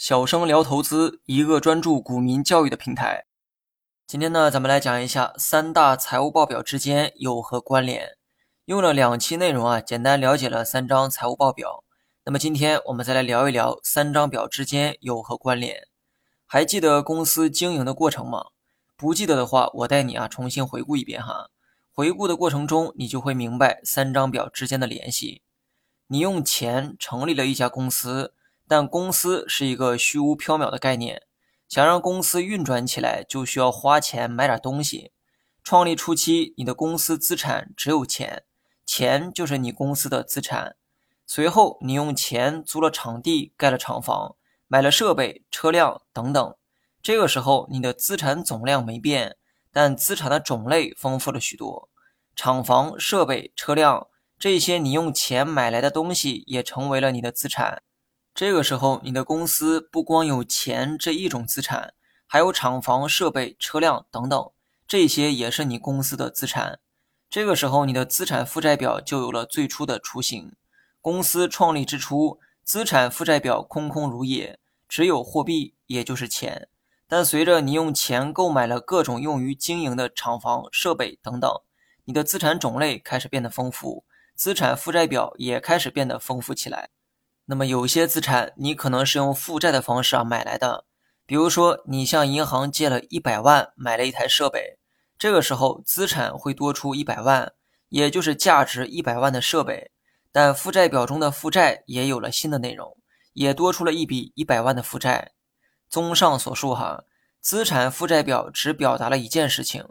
小生聊投资，一个专注股民教育的平台。今天呢，咱们来讲一下三大财务报表之间有何关联。用了两期内容啊，简单了解了三张财务报表。那么今天我们再来聊一聊三张表之间有何关联。还记得公司经营的过程吗？不记得的话，我带你啊重新回顾一遍哈。回顾的过程中，你就会明白三张表之间的联系。你用钱成立了一家公司。但公司是一个虚无缥缈的概念，想让公司运转起来，就需要花钱买点东西。创立初期，你的公司资产只有钱，钱就是你公司的资产。随后，你用钱租了场地，盖了厂房，买了设备、车辆等等。这个时候，你的资产总量没变，但资产的种类丰富了许多。厂房、设备、车辆这些你用钱买来的东西，也成为了你的资产。这个时候，你的公司不光有钱这一种资产，还有厂房、设备、车辆等等，这些也是你公司的资产。这个时候，你的资产负债表就有了最初的雏形。公司创立之初，资产负债表空空如也，只有货币，也就是钱。但随着你用钱购买了各种用于经营的厂房、设备等等，你的资产种类开始变得丰富，资产负债表也开始变得丰富起来。那么有些资产你可能是用负债的方式啊买来的，比如说你向银行借了一百万买了一台设备，这个时候资产会多出一百万，也就是价值一百万的设备，但负债表中的负债也有了新的内容，也多出了一笔一百万的负债。综上所述哈，资产负债表只表达了一件事情，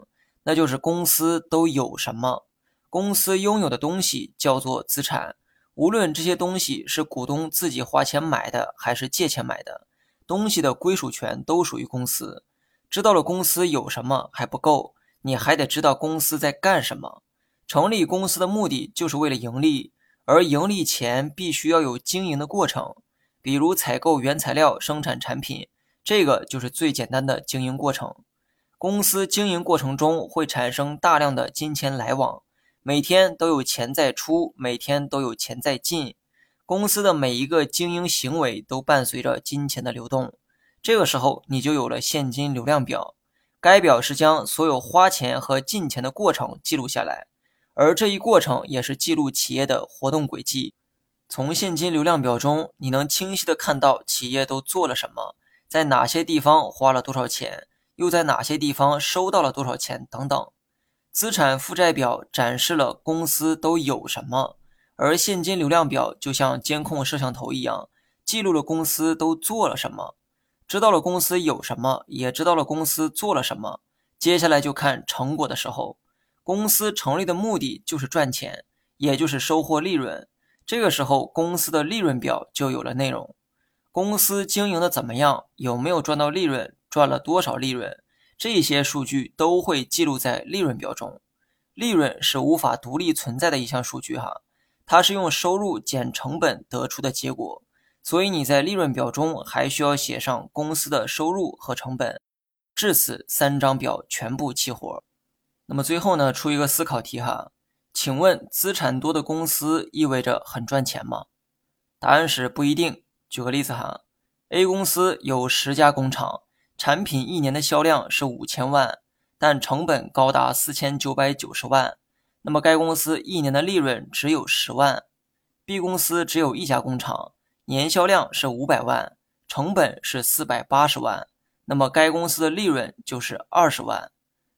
那就是公司都有什么，公司拥有的东西叫做资产。无论这些东西是股东自己花钱买的，还是借钱买的，东西的归属权都属于公司。知道了公司有什么还不够，你还得知道公司在干什么。成立公司的目的就是为了盈利，而盈利前必须要有经营的过程，比如采购原材料、生产产品，这个就是最简单的经营过程。公司经营过程中会产生大量的金钱来往。每天都有钱在出，每天都有钱在进，公司的每一个经营行为都伴随着金钱的流动。这个时候，你就有了现金流量表。该表是将所有花钱和进钱的过程记录下来，而这一过程也是记录企业的活动轨迹。从现金流量表中，你能清晰的看到企业都做了什么，在哪些地方花了多少钱，又在哪些地方收到了多少钱等等。资产负债表展示了公司都有什么，而现金流量表就像监控摄像头一样，记录了公司都做了什么。知道了公司有什么，也知道了公司做了什么，接下来就看成果的时候。公司成立的目的就是赚钱，也就是收获利润。这个时候，公司的利润表就有了内容。公司经营的怎么样？有没有赚到利润？赚了多少利润？这些数据都会记录在利润表中。利润是无法独立存在的一项数据，哈，它是用收入减成本得出的结果。所以你在利润表中还需要写上公司的收入和成本。至此，三张表全部齐活。那么最后呢，出一个思考题哈，请问资产多的公司意味着很赚钱吗？答案是不一定。举个例子哈，A 公司有十家工厂。产品一年的销量是五千万，但成本高达四千九百九十万，那么该公司一年的利润只有十万。B 公司只有一家工厂，年销量是五百万，成本是四百八十万，那么该公司的利润就是二十万。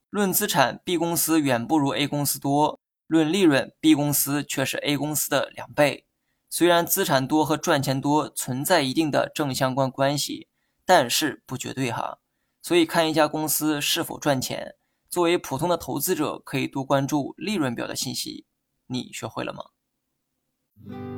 论资产，B 公司远不如 A 公司多；论利润，B 公司却是 A 公司的两倍。虽然资产多和赚钱多存在一定的正相关关系。但是不绝对哈，所以看一家公司是否赚钱，作为普通的投资者可以多关注利润表的信息。你学会了吗？